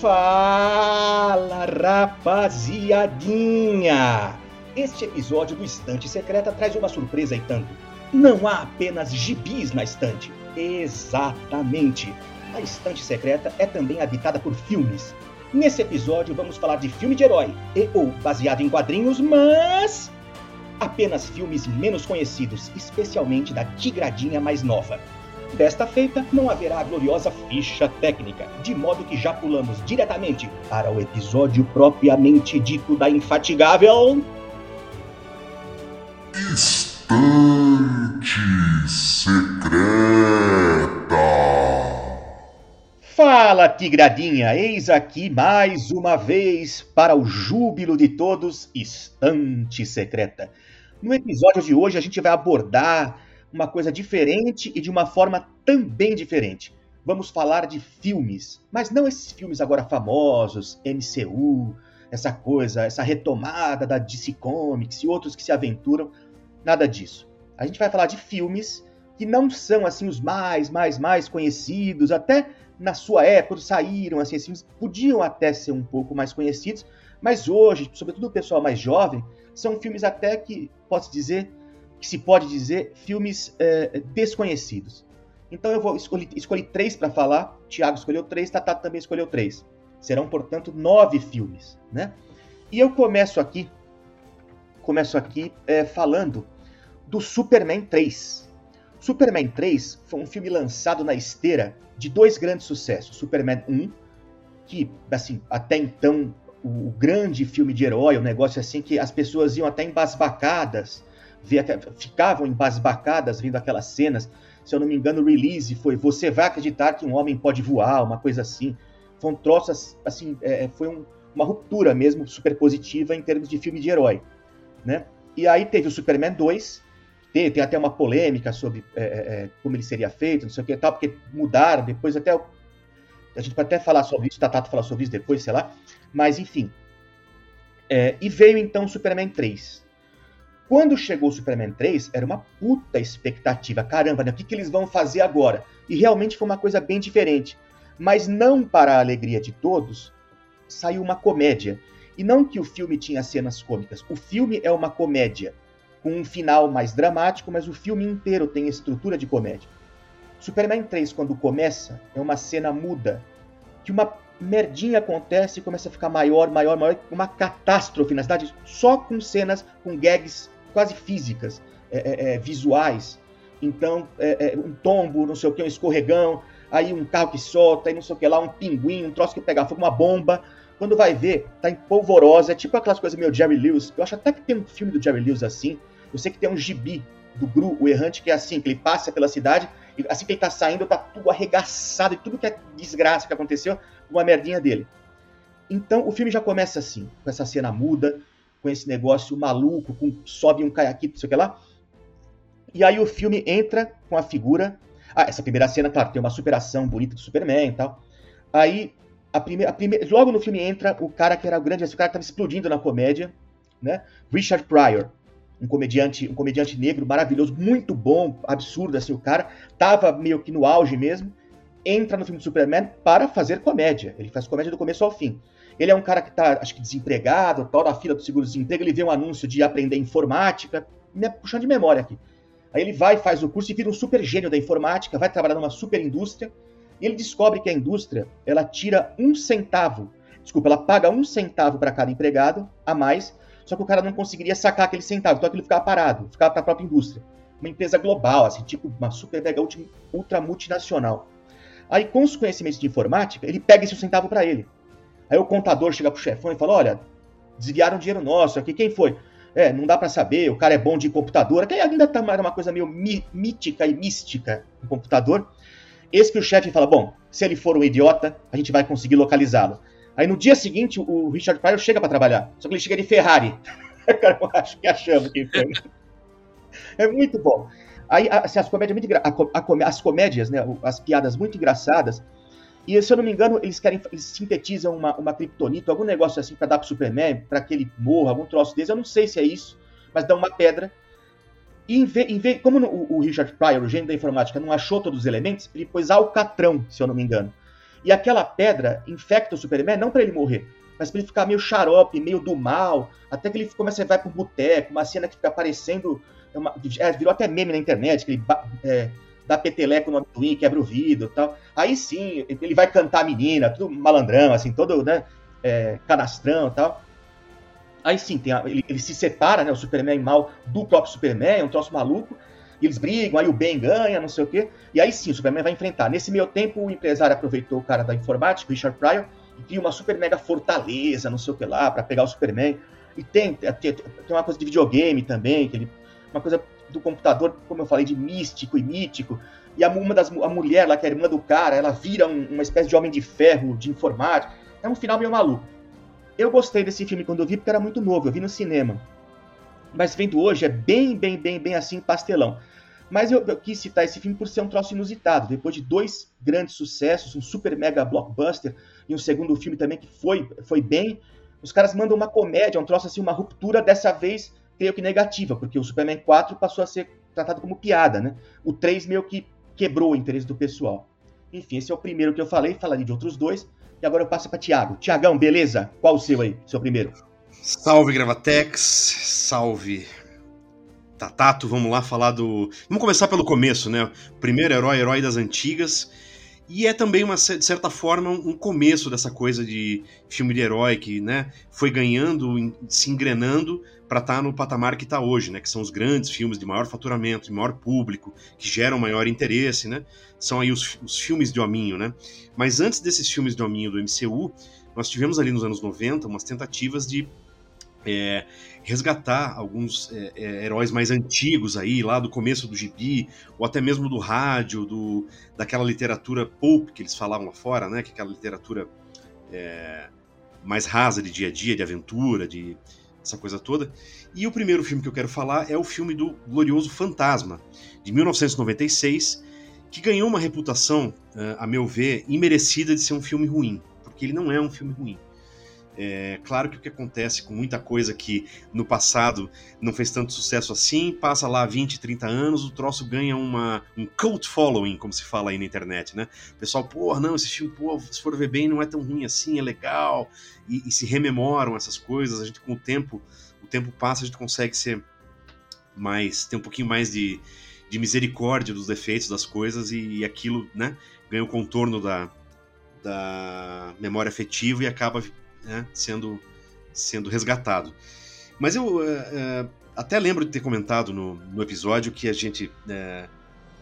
Fala, rapaziadinha! Este episódio do Estante Secreta traz uma surpresa e tanto. Não há apenas gibis na estante. Exatamente. A Estante Secreta é também habitada por filmes. Nesse episódio vamos falar de filme de herói e ou baseado em quadrinhos, mas apenas filmes menos conhecidos, especialmente da tigradinha mais nova. Desta feita, não haverá a gloriosa ficha técnica, de modo que já pulamos diretamente para o episódio propriamente dito da infatigável. Estante Secreta. Fala, Tigradinha! Eis aqui mais uma vez para o júbilo de todos, Estante Secreta. No episódio de hoje a gente vai abordar uma coisa diferente e de uma forma também diferente. Vamos falar de filmes, mas não esses filmes agora famosos, MCU, essa coisa, essa retomada da DC Comics e outros que se aventuram, nada disso. A gente vai falar de filmes que não são assim os mais, mais, mais conhecidos, até na sua época saíram assim, assim podiam até ser um pouco mais conhecidos, mas hoje, sobretudo o pessoal mais jovem, são filmes até que, posso dizer, que se pode dizer filmes é, desconhecidos. Então eu vou escolher, escolhi três para falar. Tiago escolheu três, Tatá também escolheu três. Serão, portanto, nove filmes, né? E eu começo aqui, começo aqui é, falando do Superman 3. Superman 3 foi um filme lançado na esteira de dois grandes sucessos. Superman 1, que, assim, até então, o, o grande filme de herói, um negócio assim que as pessoas iam até embasbacadas via, ficavam embasbacadas vendo aquelas cenas. Se eu não me engano, o release foi Você vai acreditar que um homem pode voar, uma coisa assim. Foi um troço, assim, é, é, foi um, uma ruptura mesmo, super positiva em termos de filme de herói. Né? E aí teve o Superman 2, tem, tem até uma polêmica sobre é, é, é, como ele seria feito, não sei o que tal, porque mudaram, depois até. A gente pode até falar sobre isso, Tatato falar sobre isso depois, sei lá. Mas enfim. É, e veio então o Superman 3. Quando chegou o Superman 3, era uma puta expectativa. Caramba, né? O que, que eles vão fazer agora? E realmente foi uma coisa bem diferente. Mas não para a alegria de todos, saiu uma comédia. E não que o filme tinha cenas cômicas. O filme é uma comédia, com um final mais dramático, mas o filme inteiro tem estrutura de comédia. Superman 3, quando começa, é uma cena muda, que uma merdinha acontece e começa a ficar maior, maior, maior, uma catástrofe na cidade, só com cenas, com gags quase físicas, é, é, é, visuais. Então, é, é, um tombo, não sei o que, um escorregão, aí um carro que solta, aí não sei o que lá, um pinguim, um troço que pega fogo, uma bomba. Quando vai ver, tá em polvorosa, é tipo aquelas coisas meio Jerry Lewis. Eu acho até que tem um filme do Jerry Lewis assim. Eu sei que tem um gibi do Gru, o errante, que é assim, que ele passa pela cidade, e assim que ele tá saindo, tá tudo arregaçado, e tudo que é desgraça que aconteceu, uma merdinha dele. Então, o filme já começa assim, com essa cena muda, com esse negócio maluco, com sobe um caiaquito, não sei o que lá. E aí o filme entra com a figura. Ah, essa primeira cena, claro, tem uma superação bonita do Superman e tal. Aí, a primeira, a primeira, logo no filme entra o cara que era o grande, o cara que estava explodindo na comédia, né? Richard Pryor, um comediante, um comediante negro maravilhoso, muito bom, absurdo assim o cara, tava meio que no auge mesmo. Entra no filme do Superman para fazer comédia. Ele faz comédia do começo ao fim. Ele é um cara que está, acho que desempregado, tal, na fila do seguro-desemprego, ele vê um anúncio de aprender informática, me puxando de memória aqui. Aí ele vai, faz o curso e vira um super gênio da informática, vai trabalhar numa super indústria, e ele descobre que a indústria, ela tira um centavo, desculpa, ela paga um centavo para cada empregado a mais, só que o cara não conseguiria sacar aquele centavo, então aquilo ficava parado, ficava para a própria indústria. Uma empresa global, assim, tipo uma super mega ultra multinacional. Aí, com os conhecimentos de informática, ele pega esse centavo para ele. Aí o contador chega pro chefão e fala: Olha, desviaram dinheiro nosso aqui, quem foi? É, não dá para saber, o cara é bom de computador, até ainda tá uma coisa meio mítica e mística no computador. Esse que o chefe fala: Bom, se ele for um idiota, a gente vai conseguir localizá-lo. Aí no dia seguinte, o Richard Pryor chega para trabalhar, só que ele chega de Ferrari. cara, eu acho que achamos quem foi. é muito bom. Aí, assim, as comédias muito a, a, as comédias, né, as piadas muito engraçadas, e se eu não me engano, eles querem. Eles sintetizam uma, uma criptonita, algum negócio assim para dar pro Superman, para que ele morra, algum troço desse. Eu não sei se é isso, mas dá uma pedra. E em vez, em vez, como o, o, Richard Pryor, o gênio da informática, não achou todos os elementos, ele pôs alcatrão, se eu não me engano. E aquela pedra infecta o Superman não para ele morrer, mas pra ele ficar meio xarope, meio do mal, até que ele começa a vai pro boteco, uma cena que fica aparecendo. É uma, é, virou até meme na internet, que ele é, dá peteleco no amendoim, quebra o vidro tal. Aí sim, ele vai cantar a menina, tudo malandrão, assim, todo, né, é, e tal. Aí sim, a, ele, ele, se separa, né, o Superman mal do próprio Superman, é um troço maluco, e eles brigam, aí o Ben ganha, não sei o quê, e aí sim, o Superman vai enfrentar. Nesse meio tempo, o empresário aproveitou o cara da informática, Richard Pryor, e cria uma super mega fortaleza, não sei o que lá, para pegar o Superman. E tem, tem, tem, uma coisa de videogame também, que ele, uma coisa do computador, como eu falei, de místico e mítico. E a, uma das, a mulher lá, que é a irmã do cara, ela vira um, uma espécie de homem de ferro, de informática. É um final meio maluco. Eu gostei desse filme quando eu vi, porque era muito novo, eu vi no cinema. Mas vendo hoje, é bem, bem, bem, bem assim, pastelão. Mas eu, eu, quis citar esse filme por ser um troço inusitado. Depois de dois grandes sucessos, um super mega blockbuster e um segundo filme também que foi, foi bem, os caras mandam uma comédia, um troço assim, uma ruptura dessa vez, creio que negativa, porque o Superman 4 passou a ser tratado como piada, né? O 3 meio que quebrou o interesse do pessoal. Enfim, esse é o primeiro que eu falei, falaria de outros dois. E agora eu passo para Tiago. Tiagão, beleza? Qual o seu aí, seu primeiro? Salve Gravatex, salve Tatato, vamos lá falar do. Vamos começar pelo começo, né? Primeiro herói, herói das antigas. E é também, uma, de certa forma, um começo dessa coisa de filme de herói que né, foi ganhando, se engrenando para estar tá no patamar que está hoje, né? Que são os grandes filmes de maior faturamento, de maior público, que geram maior interesse, né? São aí os, os filmes de hominho, né? Mas antes desses filmes de hominho do MCU, nós tivemos ali nos anos 90 umas tentativas de é, resgatar alguns é, é, heróis mais antigos aí, lá do começo do gibi, ou até mesmo do rádio, do, daquela literatura pulp que eles falavam lá fora, né? Que é aquela literatura é, mais rasa de dia a dia, de aventura, de essa coisa toda. E o primeiro filme que eu quero falar é o filme do Glorioso Fantasma, de 1996, que ganhou uma reputação, é, a meu ver, imerecida de ser um filme ruim, porque ele não é um filme ruim. É, claro que o que acontece com muita coisa que no passado não fez tanto sucesso assim, passa lá 20, 30 anos, o troço ganha uma, um cult following, como se fala aí na internet, né? O pessoal, pô, não, esse filme, pô, se for ver bem, não é tão ruim assim, é legal, e, e se rememoram essas coisas, a gente com o tempo, o tempo passa, a gente consegue ser mais, ter um pouquinho mais de, de misericórdia dos defeitos das coisas e, e aquilo, né, ganha o contorno da, da memória afetiva e acaba né, sendo, sendo resgatado. Mas eu é, até lembro de ter comentado no, no episódio que a gente é,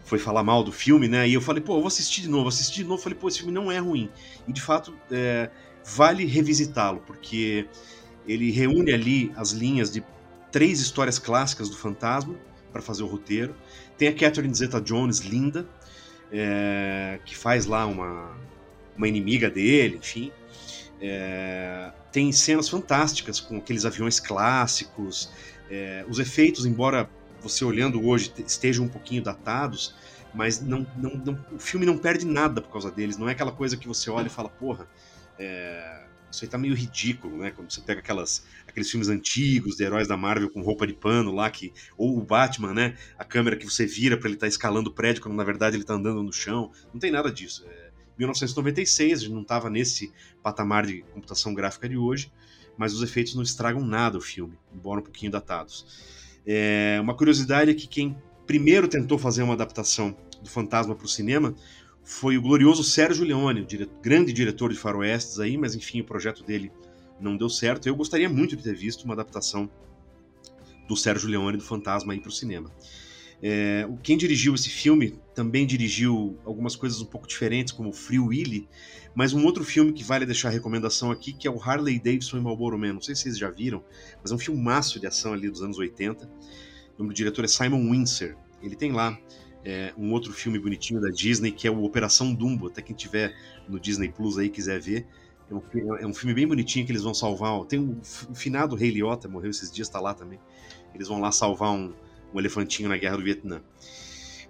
foi falar mal do filme, né? E eu falei, pô, eu vou assistir de novo, assisti de novo, falei, pô, esse filme não é ruim. E de fato, é, vale revisitá-lo, porque ele reúne ali as linhas de três histórias clássicas do fantasma para fazer o roteiro. Tem a Catherine Zeta-Jones, linda, é, que faz lá uma, uma inimiga dele, enfim. É, tem cenas fantásticas com aqueles aviões clássicos. É, os efeitos, embora você olhando hoje estejam um pouquinho datados, mas não, não, não, o filme não perde nada por causa deles. Não é aquela coisa que você olha e fala, porra, é, isso aí tá meio ridículo, né? Quando você pega aquelas, aqueles filmes antigos de heróis da Marvel com roupa de pano lá, que, ou o Batman, né? A câmera que você vira para ele estar tá escalando o prédio quando na verdade ele tá andando no chão. Não tem nada disso. É, 1996, a gente não estava nesse patamar de computação gráfica de hoje, mas os efeitos não estragam nada o filme, embora um pouquinho datados. É, uma curiosidade é que quem primeiro tentou fazer uma adaptação do Fantasma para o cinema foi o glorioso Sérgio Leone, o dire grande diretor de faroestes aí, mas enfim, o projeto dele não deu certo. Eu gostaria muito de ter visto uma adaptação do Sérgio Leone do Fantasma aí para o cinema. É, quem dirigiu esse filme também dirigiu algumas coisas um pouco diferentes, como Free Willy, mas um outro filme que vale deixar recomendação aqui, que é o Harley Davidson e Marlboro Man. Não sei se vocês já viram, mas é um filme maço de ação ali dos anos 80. O nome do diretor é Simon Windsor. Ele tem lá é, um outro filme bonitinho da Disney, que é o Operação Dumbo. Até quem tiver no Disney Plus aí quiser ver. É um, é um filme bem bonitinho que eles vão salvar. Tem o, o finado Rei Liotta, morreu esses dias, tá lá também. Eles vão lá salvar um, um elefantinho na Guerra do Vietnã.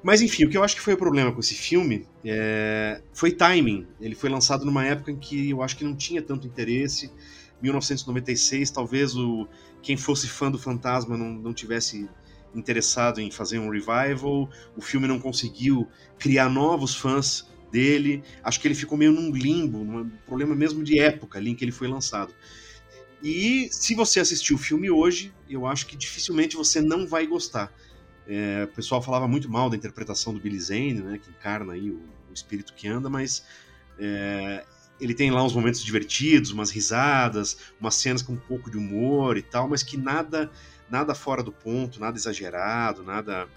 Mas enfim, o que eu acho que foi o problema com esse filme é... foi timing. Ele foi lançado numa época em que eu acho que não tinha tanto interesse. 1996, talvez o quem fosse fã do Fantasma não, não tivesse interessado em fazer um revival. O filme não conseguiu criar novos fãs dele. Acho que ele ficou meio num limbo, um problema mesmo de época ali em que ele foi lançado. E se você assistiu o filme hoje, eu acho que dificilmente você não vai gostar. É, o pessoal falava muito mal da interpretação do Billy Zane, né, que encarna aí o, o espírito que anda, mas é, ele tem lá uns momentos divertidos, umas risadas, umas cenas com um pouco de humor e tal, mas que nada nada fora do ponto, nada exagerado, nada.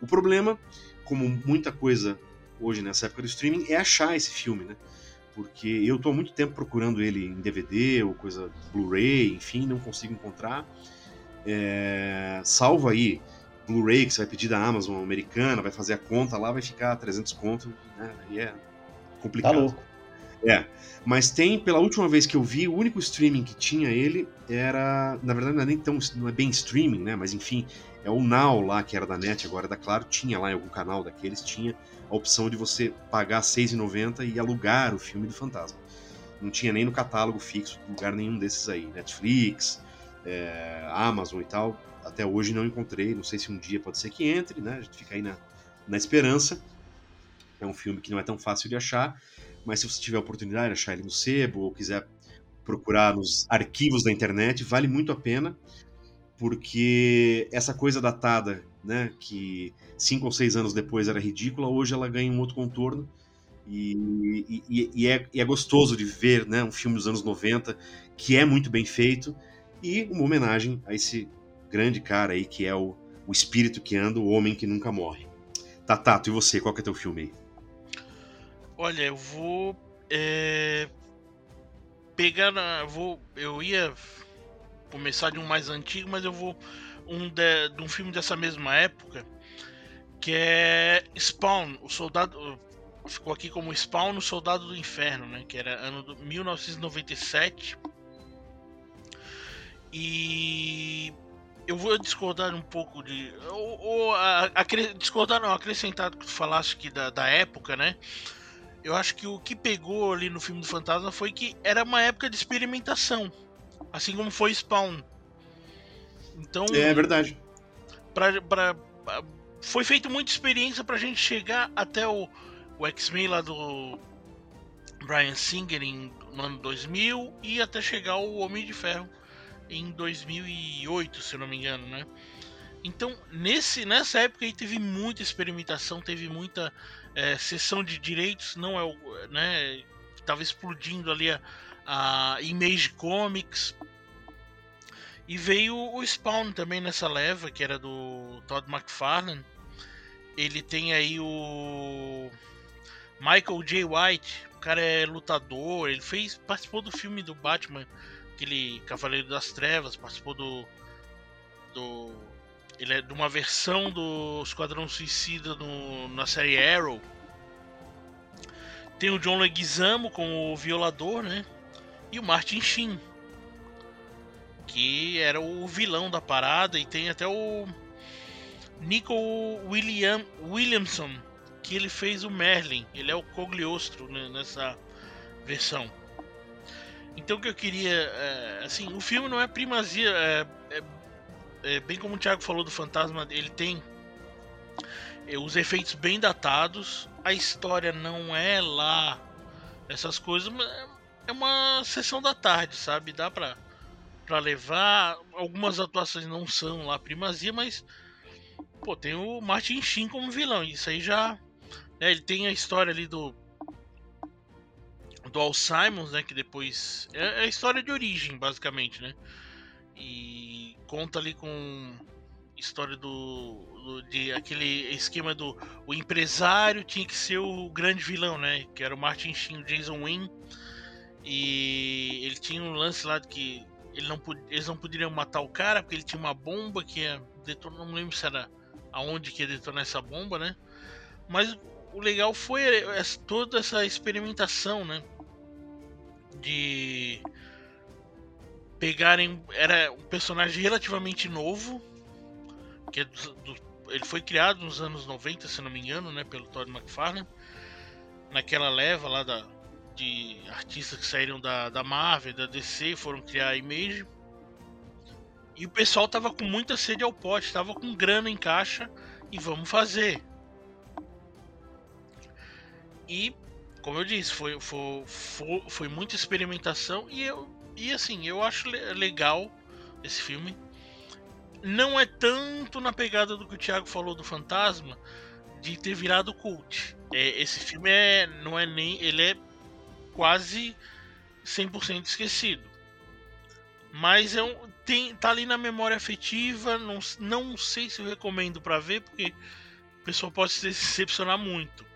O problema, como muita coisa hoje nessa época do streaming, é achar esse filme, né? Porque eu estou há muito tempo procurando ele em DVD ou coisa Blu-ray, enfim, não consigo encontrar. É... Salvo aí Blu-ray que você vai pedir da Amazon americana, vai fazer a conta lá, vai ficar 300 conto, né? E é complicado. Tá louco. É. Mas tem, pela última vez que eu vi, o único streaming que tinha ele era. Na verdade, não é nem tão. Não é bem streaming, né? Mas enfim, é o Now lá, que era da NET, agora é da Claro, tinha lá em algum canal daqueles, tinha a opção de você pagar R$6,90 e alugar o filme do Fantasma. Não tinha nem no catálogo fixo, lugar nenhum desses aí. Netflix, é, Amazon e tal. Até hoje não encontrei, não sei se um dia pode ser que entre, né? A gente fica aí na, na esperança. É um filme que não é tão fácil de achar mas se você tiver a oportunidade de achar ele no sebo ou quiser procurar nos arquivos da internet, vale muito a pena, porque essa coisa datada, né, que cinco ou seis anos depois era ridícula, hoje ela ganha um outro contorno. E, e, e, é, e, é, gostoso de ver né, um filme dos anos 90 que é muito bem feito e uma homenagem a esse grande cara aí que é o, o espírito que anda, o homem que nunca morre. Tatato, e você, qual que é teu filme aí? Olha, eu vou. É, pegar na. Vou, eu ia começar de um mais antigo, mas eu vou. Um de, de um filme dessa mesma época. Que é Spawn, o soldado. Ficou aqui como Spawn, o Soldado do Inferno, né? Que era ano de 1997. E eu vou discordar um pouco de. Ou, ou a, a, discordar não, acrescentar que tu falaste da, da época, né? eu acho que o que pegou ali no filme do Fantasma foi que era uma época de experimentação, assim como foi Spawn. Então. É verdade. Pra, pra, foi feita muita experiência pra gente chegar até o, o X-Men lá do Brian Singer em, no ano 2000 e até chegar o Homem de Ferro em 2008, se eu não me engano, né? Então, nesse, nessa época aí teve muita experimentação, teve muita é, sessão de direitos, não é o. Né, tava explodindo ali a, a Image Comics. E veio o Spawn também nessa leva, que era do Todd McFarlane. Ele tem aí o Michael J. White, o cara é lutador, ele fez participou do filme do Batman, aquele Cavaleiro das Trevas, participou do do ele é de uma versão do Esquadrão Suicida no, na série Arrow. Tem o John Leguizamo como o violador, né? E o Martin Sheen, que era o vilão da parada. E tem até o Nico William, Williamson, que ele fez o Merlin. Ele é o Cogliostro né, nessa versão. Então o que eu queria, é, assim, o filme não é primazia, é, é é, bem como o Thiago falou do fantasma, ele tem é, os efeitos bem datados. A história não é lá essas coisas, mas é uma sessão da tarde, sabe? Dá pra, pra levar. Algumas atuações não são lá primazia, mas pô, tem o Martin Sheen como vilão. Isso aí já. Né, ele tem a história ali do. Do Al Simons, né? Que depois. É, é a história de origem, basicamente, né? E conta ali com história do, do, de aquele esquema do o empresário tinha que ser o grande vilão, né? Que era o Martin Sheen, o Jason Wynn. E ele tinha um lance lá de que ele não, eles não poderiam matar o cara porque ele tinha uma bomba que ia detonar, não lembro se era aonde que ia detonar essa bomba, né? Mas o legal foi toda essa experimentação, né? De pegarem. Era um personagem relativamente novo. Que é do, do, ele foi criado nos anos 90, se não me engano, né? Pelo Todd McFarlane. Naquela leva lá da, de artistas que saíram da, da Marvel, da DC, foram criar a Image. E o pessoal tava com muita sede ao pote, tava com grana em caixa e vamos fazer. E como eu disse, foi, foi, foi, foi muita experimentação e eu e assim, eu acho legal esse filme. Não é tanto na pegada do que o Thiago falou do Fantasma, de ter virado cult. É, esse filme é, não é nem. Ele é quase 100% esquecido. Mas é um, tem, tá ali na memória afetiva. Não, não sei se eu recomendo para ver, porque o pessoal pode se decepcionar muito.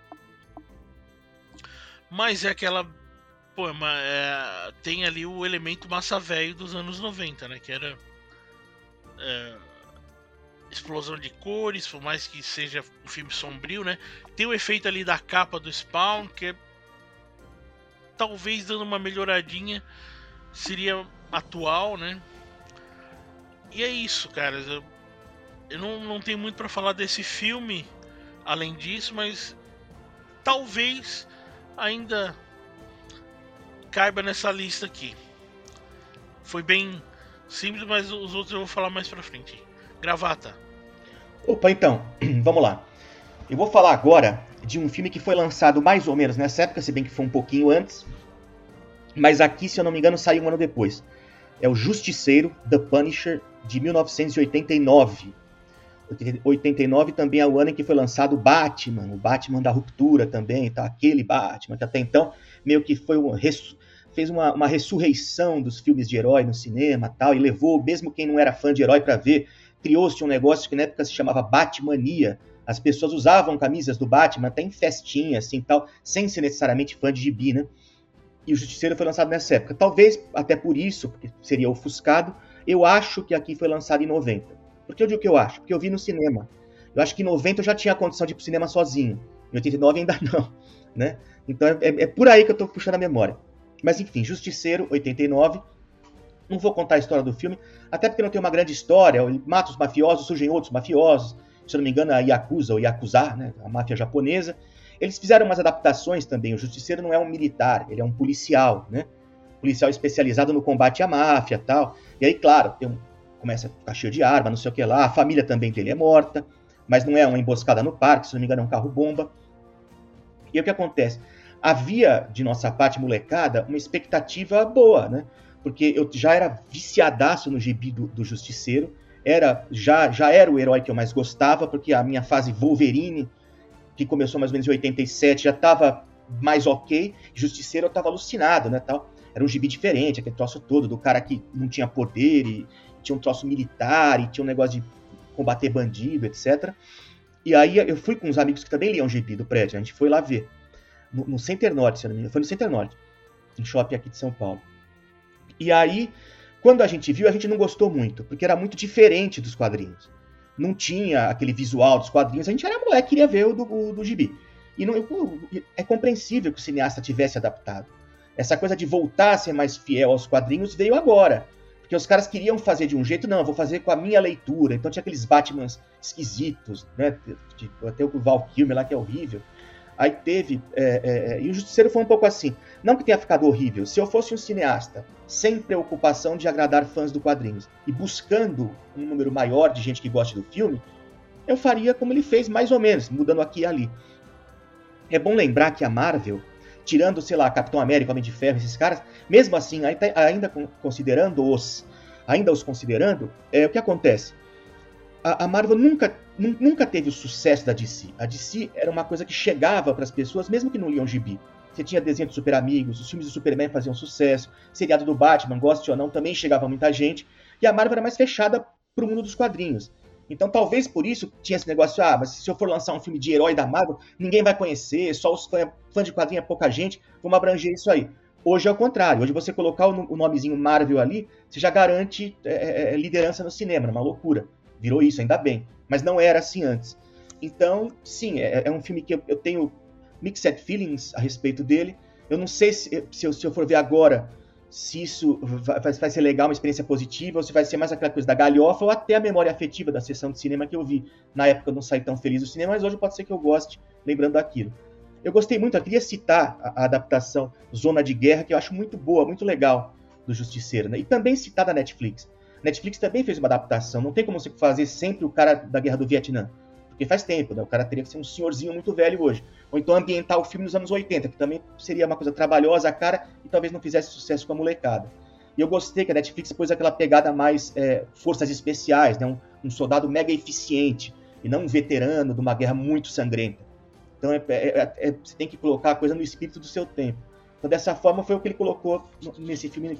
Mas é aquela. Pô, é, é, tem ali o elemento massa velho dos anos 90, né? Que era. É, explosão de cores, por mais que seja um filme sombrio, né? Tem o efeito ali da capa do Spawn, que é. Talvez dando uma melhoradinha seria atual, né? E é isso, cara. Eu, eu não, não tenho muito para falar desse filme além disso, mas talvez ainda caiba nessa lista aqui. Foi bem simples, mas os outros eu vou falar mais pra frente. Gravata. Opa, então, vamos lá. Eu vou falar agora de um filme que foi lançado mais ou menos nessa época, se bem que foi um pouquinho antes. Mas aqui, se eu não me engano, saiu um ano depois. É o Justiceiro, The Punisher, de 1989. 89 também é o ano em que foi lançado o Batman, o Batman da ruptura também, tá? aquele Batman que até então meio que foi um fez uma, uma ressurreição dos filmes de herói no cinema tal, e levou mesmo quem não era fã de herói para ver. Criou-se um negócio que na época se chamava Batmania. As pessoas usavam camisas do Batman até em festinha, assim tal, sem ser necessariamente fã de gibi, né? E o Justiceiro foi lançado nessa época. Talvez até por isso, porque seria ofuscado, eu acho que aqui foi lançado em 90. Por que eu digo que eu acho? Porque eu vi no cinema. Eu acho que em 90 eu já tinha a condição de ir pro cinema sozinho. Em 89 ainda não, né? Então é, é, por aí que eu tô puxando a memória. Mas enfim, Justiceiro, 89. Não vou contar a história do filme, até porque não tem uma grande história. Ele mata os mafiosos, surgem outros mafiosos. Se eu não me engano, a Yakuza ou Yakuza, né? a máfia japonesa. Eles fizeram umas adaptações também. O Justiceiro não é um militar, ele é um policial, né? Policial especializado no combate à máfia tal. E aí, claro, um, começa a ficar cheio de arma, não sei o que lá. A família também dele é morta, mas não é uma emboscada no parque, se não me engano, é um carro-bomba. E o que acontece? Havia, de nossa parte molecada, uma expectativa boa, né? Porque eu já era viciadaço no gibi do, do Justiceiro, era já, já era o herói que eu mais gostava, porque a minha fase Wolverine, que começou mais ou menos em 87, já estava mais ok. Justiceiro eu estava alucinado, né, tal. Era um gibi diferente, aquele troço todo do cara que não tinha poder e, tinha um troço militar e tinha um negócio de combater bandido, etc. E aí eu fui com uns amigos que também liam gibi do prédio, a gente foi lá ver. No, no Center Norte, se não me engano. Foi no Center Norte, um shopping aqui de São Paulo. E aí, quando a gente viu, a gente não gostou muito, porque era muito diferente dos quadrinhos. Não tinha aquele visual dos quadrinhos, a gente era moleque, queria ver o do, o, do gibi. E não, é compreensível que o cineasta tivesse adaptado. Essa coisa de voltar a ser mais fiel aos quadrinhos veio agora. Porque os caras queriam fazer de um jeito, não, eu vou fazer com a minha leitura. Então tinha aqueles Batmans esquisitos, né? Tipo, até o Val Kilmer lá que é horrível. Aí teve. É, é, é, e o Justiceiro foi um pouco assim. Não que tenha ficado horrível. Se eu fosse um cineasta, sem preocupação de agradar fãs do quadrinhos e buscando um número maior de gente que goste do filme, eu faria como ele fez, mais ou menos, mudando aqui e ali. É bom lembrar que a Marvel tirando, sei lá, Capitão América, Homem de Ferro, esses caras, mesmo assim, ainda considerando-os, ainda os considerando, é, o que acontece? A, a Marvel nunca, nunca teve o sucesso da DC. A DC era uma coisa que chegava para as pessoas, mesmo que não liam gibi. Você tinha desenho de Super Amigos, os filmes do Superman faziam sucesso, seriado do Batman, goste ou não, também chegava muita gente. E a Marvel era mais fechada para o mundo dos quadrinhos. Então, talvez por isso tinha esse negócio, ah, mas se eu for lançar um filme de herói da Marvel, ninguém vai conhecer, só os fãs fã de quadrinho é pouca gente, vamos abranger isso aí. Hoje é o contrário, hoje você colocar o, nomezinho Marvel ali, você já garante é, é, é liderança no cinema, uma loucura. Virou isso, ainda bem. Mas não era assim antes. Então, sim, é, é um filme que eu, eu, tenho mixed feelings a respeito dele. Eu não sei se, se, eu, se eu for ver agora se isso vai, vai, ser legal, uma experiência positiva, ou se vai ser mais aquela coisa da galhofa, ou até a memória afetiva da sessão de cinema que eu vi. Na época eu não saí tão feliz do cinema, mas hoje pode ser que eu goste, lembrando daquilo. Eu gostei muito, eu queria citar a, a adaptação Zona de Guerra, que eu acho muito boa, muito legal, do Justiceiro, né? e também citar da Netflix. Netflix também fez uma adaptação, não tem como você fazer sempre o cara da Guerra do Vietnã, Porque faz tempo, né? O cara teria que ser um senhorzinho muito velho hoje. Ou então ambientar o filme nos anos 80, que também seria uma coisa trabalhosa, cara, e talvez não fizesse sucesso com a molecada. E eu gostei que a Netflix pôs aquela pegada mais é, forças especiais, né? Um, um, soldado mega eficiente, e não um veterano de uma guerra muito sangrenta. Então é, é, é, é você tem que colocar a coisa no espírito do seu tempo. Então dessa forma foi o que ele colocou nesse filme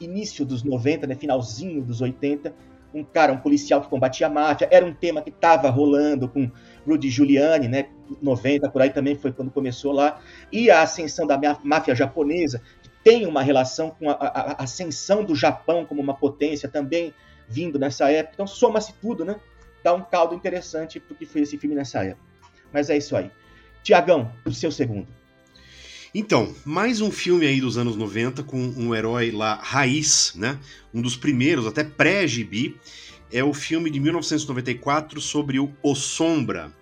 início dos 90, né? finalzinho dos 80, um cara, um policial que combatia a máfia, era um tema que estava rolando com Rudy Giuliani, né, 90 por aí também foi quando começou lá, e a ascensão da máfia japonesa, que tem uma relação com a, a, a ascensão do Japão como uma potência também vindo nessa época, então soma-se tudo, né, dá um caldo interessante pro que foi esse filme nessa época. Mas é isso aí. Tiagão, o seu segundo. Então, mais um filme aí dos anos 90 com um herói lá raiz, né? Um dos primeiros, até pré-gibi, é o filme de 1994 sobre o O Sombra.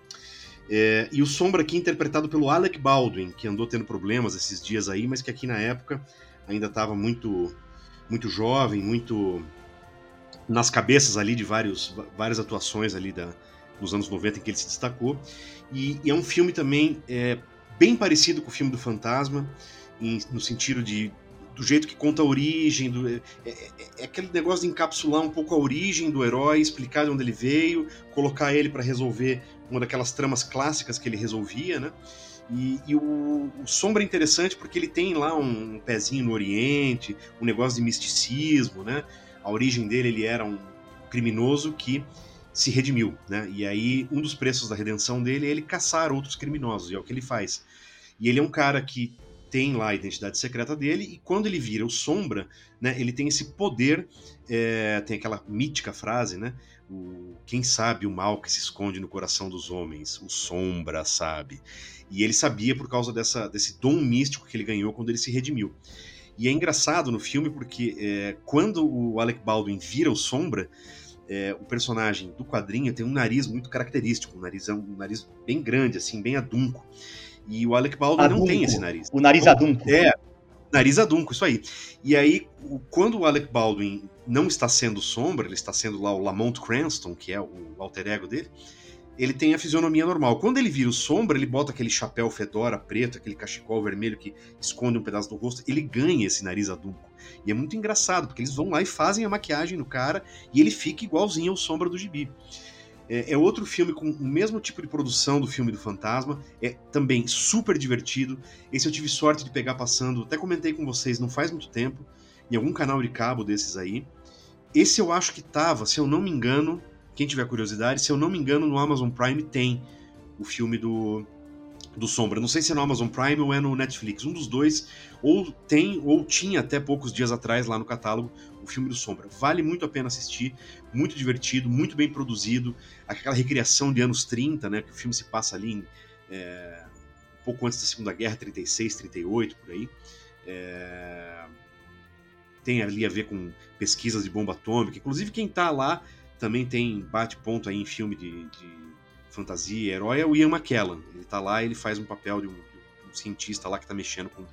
É, e o Sombra aqui interpretado pelo Alec Baldwin, que andou tendo problemas esses dias aí, mas que aqui na época ainda estava muito muito jovem, muito nas cabeças ali de vários, várias atuações ali da, dos anos 90 em que ele se destacou. E, e é um filme também é, bem parecido com o filme do Fantasma, em, no sentido de do jeito que conta a origem, do, é, é, é, aquele negócio de encapsular um pouco a origem do herói, explicar de onde ele veio, colocar ele para resolver uma daquelas tramas clássicas que ele resolvia, né? E, e o, o, Sombra é interessante porque ele tem lá um, pezinho no Oriente, um negócio de misticismo, né? A origem dele, ele era um criminoso que se redimiu, né? E aí um dos preços da redenção dele é ele caçar outros criminosos, e é o que ele faz. E ele é um cara que tem lá a identidade secreta dele, e quando ele vira o Sombra, né, ele tem esse poder, é, tem aquela mítica frase, né? O, quem sabe o mal que se esconde no coração dos homens, o Sombra sabe. E ele sabia por causa dessa, desse dom místico que ele ganhou quando ele se redimiu. E é engraçado no filme porque é, quando o Alec Baldwin vira o Sombra, é, o personagem do quadrinho tem um nariz muito característico, um nariz, um nariz bem grande, assim, bem adunco. E o Alec Baldwin adunco. não tem esse nariz. O nariz então, adunco. É, nariz adunco, isso aí. E aí, quando o Alec Baldwin não está sendo sombra, ele está sendo lá o Lamont Cranston, que é o alter ego dele, ele tem a fisionomia normal. Quando ele vira o sombra, ele bota aquele chapéu fedora preto, aquele cachecol vermelho que esconde um pedaço do rosto, ele ganha esse nariz adunco. E é muito engraçado, porque eles vão lá e fazem a maquiagem no cara e ele fica igualzinho ao sombra do gibi. É, é, outro filme com o mesmo tipo de produção do filme do Fantasma, é também super divertido. Esse eu tive sorte de pegar passando, até comentei com vocês não faz muito tempo, em algum canal de cabo desses aí. Esse eu acho que tava, se eu não me engano, quem tiver curiosidade, se eu não me engano, no Amazon Prime tem o filme do, do Sombra. Não sei se é no Amazon Prime ou é no Netflix. Um dos dois, ou tem, ou tinha até poucos dias atrás lá no catálogo, o filme do Sombra. Vale muito a pena assistir, muito divertido, muito bem produzido. Aquela recriação de anos 30, né? Que o filme se passa ali em, é, um pouco antes da Segunda Guerra, 36, 38, por aí. É, tem ali a ver com pesquisas de bomba atômica. Inclusive, quem está lá também tem bate-ponto aí em filme de, de fantasia, herói, é o Ian McKellen. Ele tá lá ele faz um papel de um, de um cientista lá que tá mexendo com,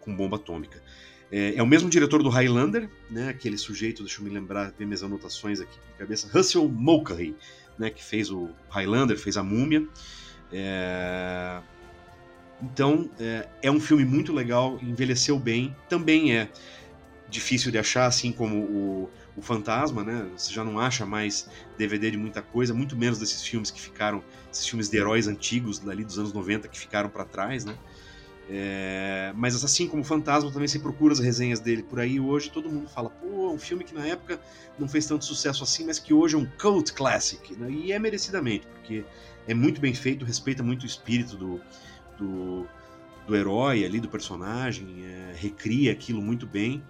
com bomba atômica. É, é, o mesmo diretor do Highlander, né, aquele sujeito, deixa eu me lembrar, ver minhas anotações aqui de cabeça, Russell Mulcahy, né, que fez o Highlander, fez a Múmia. É... Então, é, é, um filme muito legal, envelheceu bem, também é difícil de achar, assim como o, o Fantasma, né? Você já não acha mais DVD de muita coisa, muito menos desses filmes que ficaram, esses filmes de heróis antigos dali dos anos 90 que ficaram para trás, né? É, mas assim como o Fantasma, também se procura as resenhas dele por aí hoje, todo mundo fala, pô, um filme que na época não fez tanto sucesso assim, mas que hoje é um cult classic, né? e é merecidamente, porque é muito bem feito, respeita muito o espírito do, do, do herói ali, do personagem, é, recria aquilo muito bem,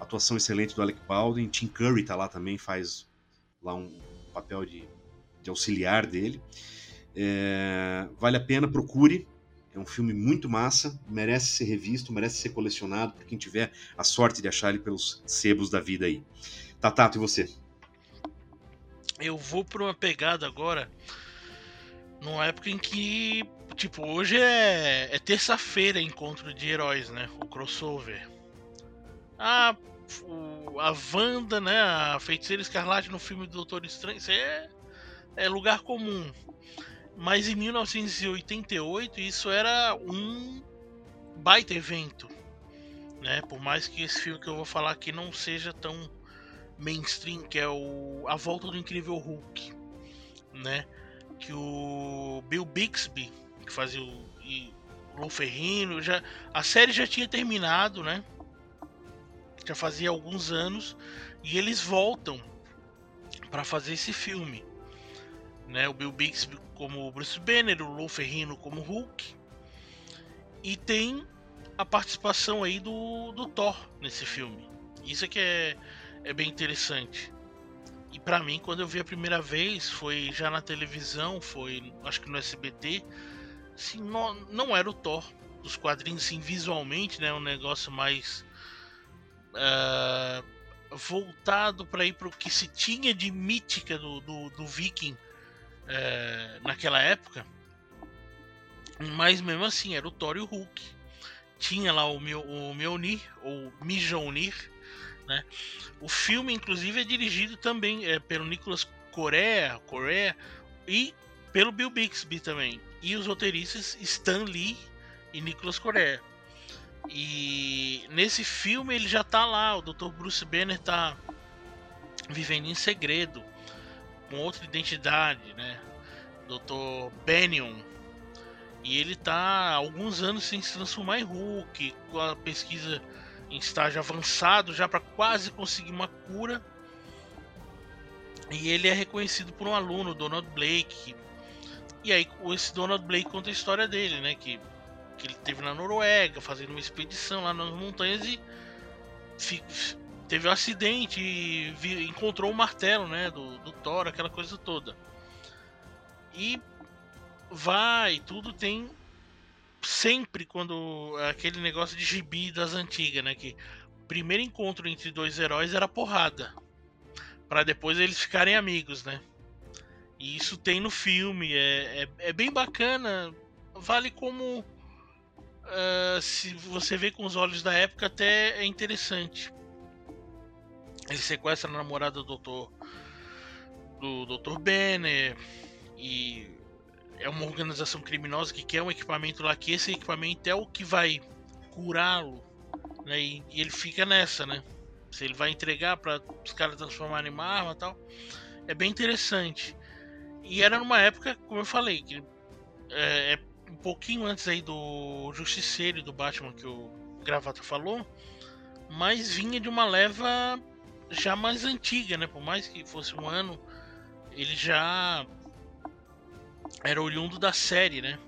atuação excelente do Alec Baldwin, Tim Curry tá lá também, faz lá um papel de, de auxiliar dele. É, vale a pena, procure. É um filme muito massa, merece ser revisto, merece ser colecionado por quem tiver a sorte de achar ele pelos sebos da vida aí. Tatato, e você? Eu vou por uma pegada agora, numa época em que, tipo, hoje é, é terça-feira encontro de heróis, né? O crossover. O, a Wanda, né? A Feiticeira Escarlate no filme do Doutor Estranho, isso é, é lugar comum. Mas em 1988 isso era um baita evento, né? Por mais que esse filme que eu vou falar aqui não seja tão mainstream, que é o A Volta do Incrível Hulk, né? Que o Bill Bixby, que fazia o, e Lou Ferrino, já a série já tinha terminado, né? Já fazia alguns anos e eles voltam para fazer esse filme, né? O Bill Bixby como Bruce Banner, o Lou Ferrino como Hulk e tem a participação aí do, do Thor nesse filme. Isso é que é, é bem interessante. E para mim, quando eu vi a primeira vez, foi já na televisão, foi acho que no SBT, assim, não, não era o Thor dos quadrinhos, assim, visualmente, né? Um negócio mais uh, voltado para ir para o que se tinha de mítica do, do, do Viking uh, naquela época. Mas mesmo assim, era o Thor e o Hulk. Tinha lá o, meu, o Mjolnir, ou Mjolnir, né? O filme, inclusive, é dirigido também é, pelo Nicolas Corea, Corea e pelo Bill Bixby também. E os roteiristas Stan Lee e Nicolas Corea. E nesse filme ele já tá lá, o Dr. Bruce Banner tá vivendo em segredo, com outra identidade, né? Dr. Bennion. E ele tá alguns anos sem se transformar em Hulk, com a pesquisa em estágio avançado já para quase conseguir uma cura. E ele é reconhecido por um aluno, Donald Blake. E aí esse Donald Blake conta a história dele, né? Que, que ele teve na Noruega, fazendo uma expedição lá nas montanhas e teve um acidente e encontrou o martelo, né? Do, do Thor, aquela coisa toda. E vai, tudo tem sempre quando aquele negócio de gibi das antigas, né, que o primeiro encontro entre dois heróis era porrada, para depois eles ficarem amigos, né? E isso tem no filme, é, é, é bem bacana, vale como uh, se você vê com os olhos da época até é interessante. Ele sequestra a namorada do Dr. do Dr. Banner e é uma organização criminosa que quer um equipamento lá que esse equipamento é o que vai curá-lo, né? E, e, ele fica nessa, né? Se ele vai entregar para os caras transformarem em uma arma, tal, é bem interessante. E era numa época, como eu falei, que é, é um pouquinho antes aí do Justiceiro do Batman que o Gravata falou, mas vinha de uma leva já mais antiga, né? Por mais que fosse um ano, ele já era oriundo da série, né?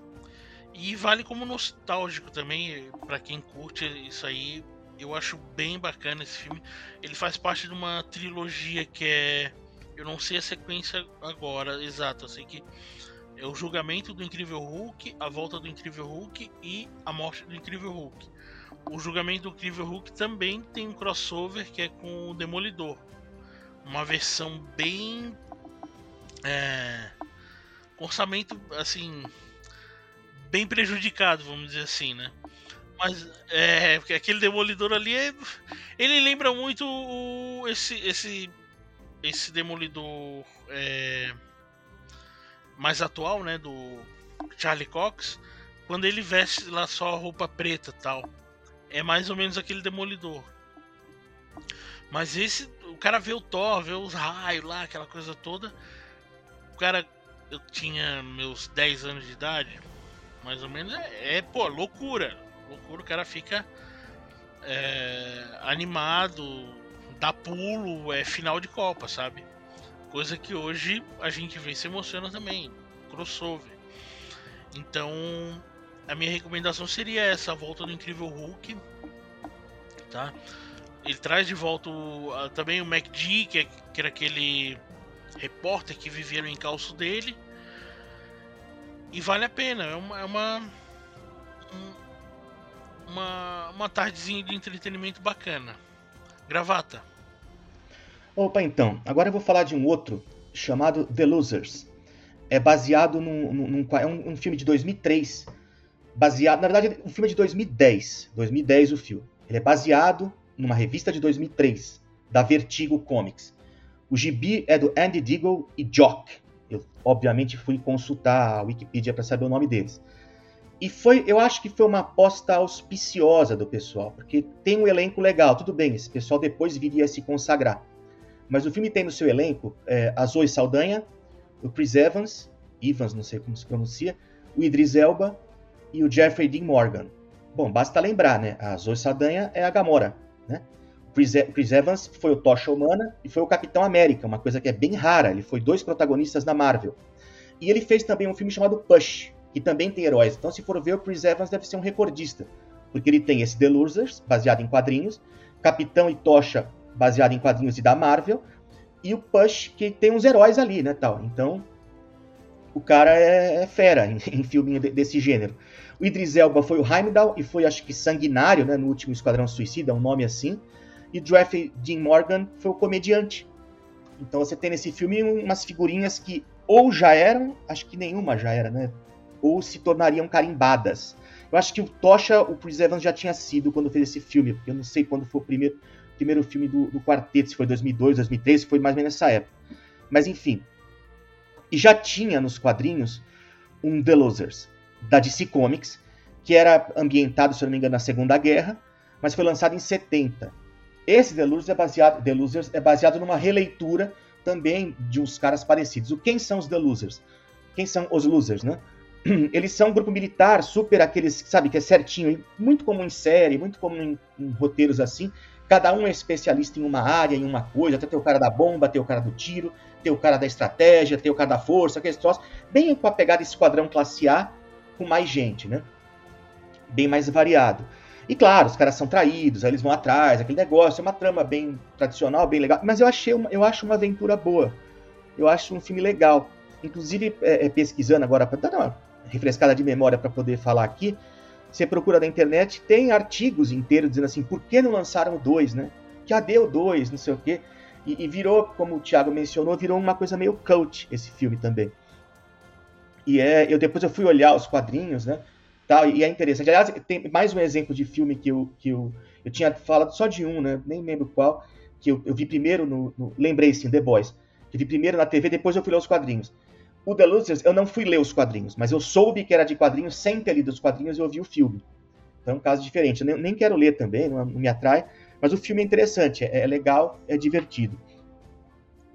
E vale como nostálgico também, para quem curte isso aí. Eu acho bem bacana esse filme. Ele faz parte de uma trilogia que é. Eu não sei a sequência agora exata, eu sei que é o julgamento do Incrível Hulk, a volta do Incrível Hulk e a morte do Incrível Hulk. O julgamento do Incrível Hulk também tem um crossover que é com o Demolidor. Uma versão bem. É, orçamento, assim, bem prejudicado, vamos dizer assim, né? Mas é, aquele demolidor ali é, ele lembra muito o, esse esse esse demolidor é, mais atual, né, do Charlie Cox, quando ele veste lá só a roupa preta, tal. É mais ou menos aquele demolidor. Mas esse, o cara vê o Thor, vê os raios lá, aquela coisa toda. O cara eu tinha meus 10 anos de idade, mais ou menos, é, é pô, loucura. Loucura, o cara fica é, animado, dá pulo, é final de Copa, sabe? Coisa que hoje a gente vê se emociona também, crossover. Então, a minha recomendação seria essa, a volta do Incrível Hulk, tá? Ele traz de volta o, também o MacD, que, é, que era aquele repórter que vivia no encalço dele. E vale a pena, é uma. É uma, uma, uma tardezinha de entretenimento bacana. Gravata. Opa, então. Agora eu vou falar de um outro chamado The Losers. É baseado num, num, num é um, um, filme de 2003. Baseado, na verdade, um filme de 2010. 2010 o filme. Ele é baseado numa revista de 2003 da Vertigo Comics. O gibi é do Andy Diggle e Jock. Eu, obviamente, fui consultar a Wikipedia para saber o nome deles. E foi, eu acho que foi uma aposta auspiciosa do pessoal, porque tem um elenco legal. Tudo bem, esse pessoal depois viria a se consagrar. Mas o filme tem no seu elenco é, a Zoe Saldanha, o Chris Evans, Evans, não sei como se pronuncia, o Idris Elba e o Jeffrey Dean Morgan. Bom, basta lembrar, né? A Zoe Saldanha é a Gamora, né? Chris, Chris Evans foi o Tocha Humana e foi o Capitão América, uma coisa que é bem rara. Ele foi dois protagonistas da Marvel. E ele fez também um filme chamado Push, que também tem heróis. Então, se for ver, o Chris Evans deve ser um recordista, porque ele tem esse The Losers, baseado em quadrinhos, Capitão e Tocha, baseado em quadrinhos e da Marvel, e o Push, que tem uns heróis ali, né, tal. Então, o cara é, é fera em, em filme desse gênero. O Idris Elba foi o Heimdall e foi, acho que, sanguinário, né, no último Esquadrão Suicida, um nome assim. E Jeffrey Dean Morgan foi o comediante. Então você tem nesse filme umas figurinhas que ou já eram, acho que nenhuma já era, né? Ou se tornariam carimbadas. Eu acho que o Tocha, o Chris Evans já tinha sido quando fez esse filme, porque eu não sei quando foi o primeiro, primeiro filme do, do quarteto, se foi 2002, 2003, se foi mais ou menos nessa época. Mas enfim. E já tinha nos quadrinhos um The Losers, da DC Comics, que era ambientado, se eu não me engano, na Segunda Guerra, mas foi lançado em 70. Esse The Losers é baseado, The Losers é baseado numa releitura também de uns caras parecidos. O quem são os The Losers? Quem são os Losers, né? Eles são um grupo militar, super aqueles, sabe, que é certinho, muito comum em série, muito comum em, em roteiros assim. Cada um é especialista em uma área, em uma coisa. Até tem o cara da bomba, tem o cara do tiro, tem o cara da estratégia, tem o cara da força, aqueles troços. Bem com a pegada esquadrão classe A, com mais gente, né? Bem mais variado. E claro, os caras são traídos, aí eles vão atrás, aquele negócio, é uma trama bem tradicional, bem legal. Mas eu achei uma, eu acho uma aventura boa. Eu acho um filme legal. Inclusive, é, é, pesquisando agora, para dar uma refrescada de memória para poder falar aqui, você procura na internet, tem artigos inteiros dizendo assim, por que não lançaram o 2, né? Deu o 2, não sei o quê. E, e, virou, como o Thiago mencionou, virou uma coisa meio cult esse filme também. E é, eu depois eu fui olhar os quadrinhos, né? Tal, e é interessante. Aliás, tem mais um exemplo de filme que eu, que eu, eu tinha falado só de um, né? Nem lembro qual, que eu, eu vi primeiro no, no, Lembrei sim, The Boys. Que vi primeiro na TV, depois eu fui ler os quadrinhos. O The Losers, eu não fui ler os quadrinhos, mas eu soube que era de quadrinhos sem ter lido os quadrinhos e eu vi o filme. Então é um caso diferente. Eu nem, quero ler também, não, me atrai, mas o filme é interessante, é, é, legal, é divertido.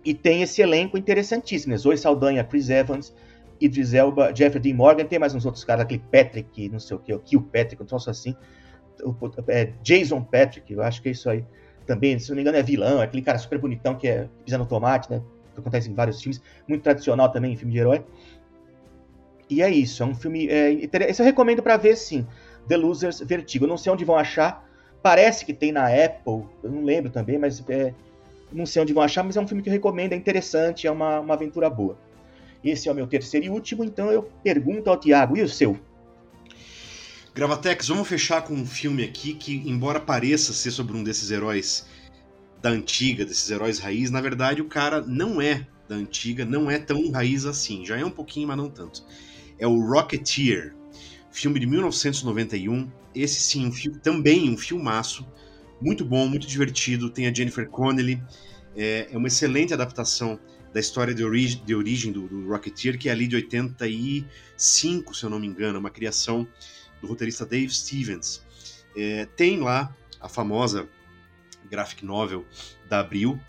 E tem esse elenco interessantíssimo, né? Zoe Saldanha, Chris Evans, Idris Elba, Jeffrey Dean Morgan, tem mais uns outros caras, aquele Patrick, não sei o que, o Kill Patrick, um troço assim. O, é, Jason Patrick, eu acho que é isso aí. Também, se não me engano, é vilão, é aquele cara super bonitão que é pisa no tomate, né? Acontece em vários filmes. Muito tradicional também filme de herói. E é isso, é um filme. É, esse eu recomendo para ver sim. The Losers Vertigo. Eu não sei onde vão achar. Parece que tem na Apple, eu não lembro também, mas é, não sei onde vão achar, mas é um filme que eu recomendo, é interessante, é uma, uma aventura boa. Esse é o meu terceiro e último, então eu pergunto ao Tiago, e o seu? Gravatex, vamos fechar com um filme aqui que, embora pareça ser sobre um desses heróis da antiga, desses heróis raiz, na verdade o cara não é da antiga, não é tão raiz assim. Já é um pouquinho, mas não tanto. É o Rocketeer, filme de 1991. Esse sim, um filme, também um filmaço, muito bom, muito divertido. Tem a Jennifer Connelly, é, é uma excelente adaptação da história de, origem, de origem do, do, Rocketeer, que é ali de 85, se eu não me engano, uma criação do roteirista Dave Stevens. É, tem lá a famosa graphic novel da Abril,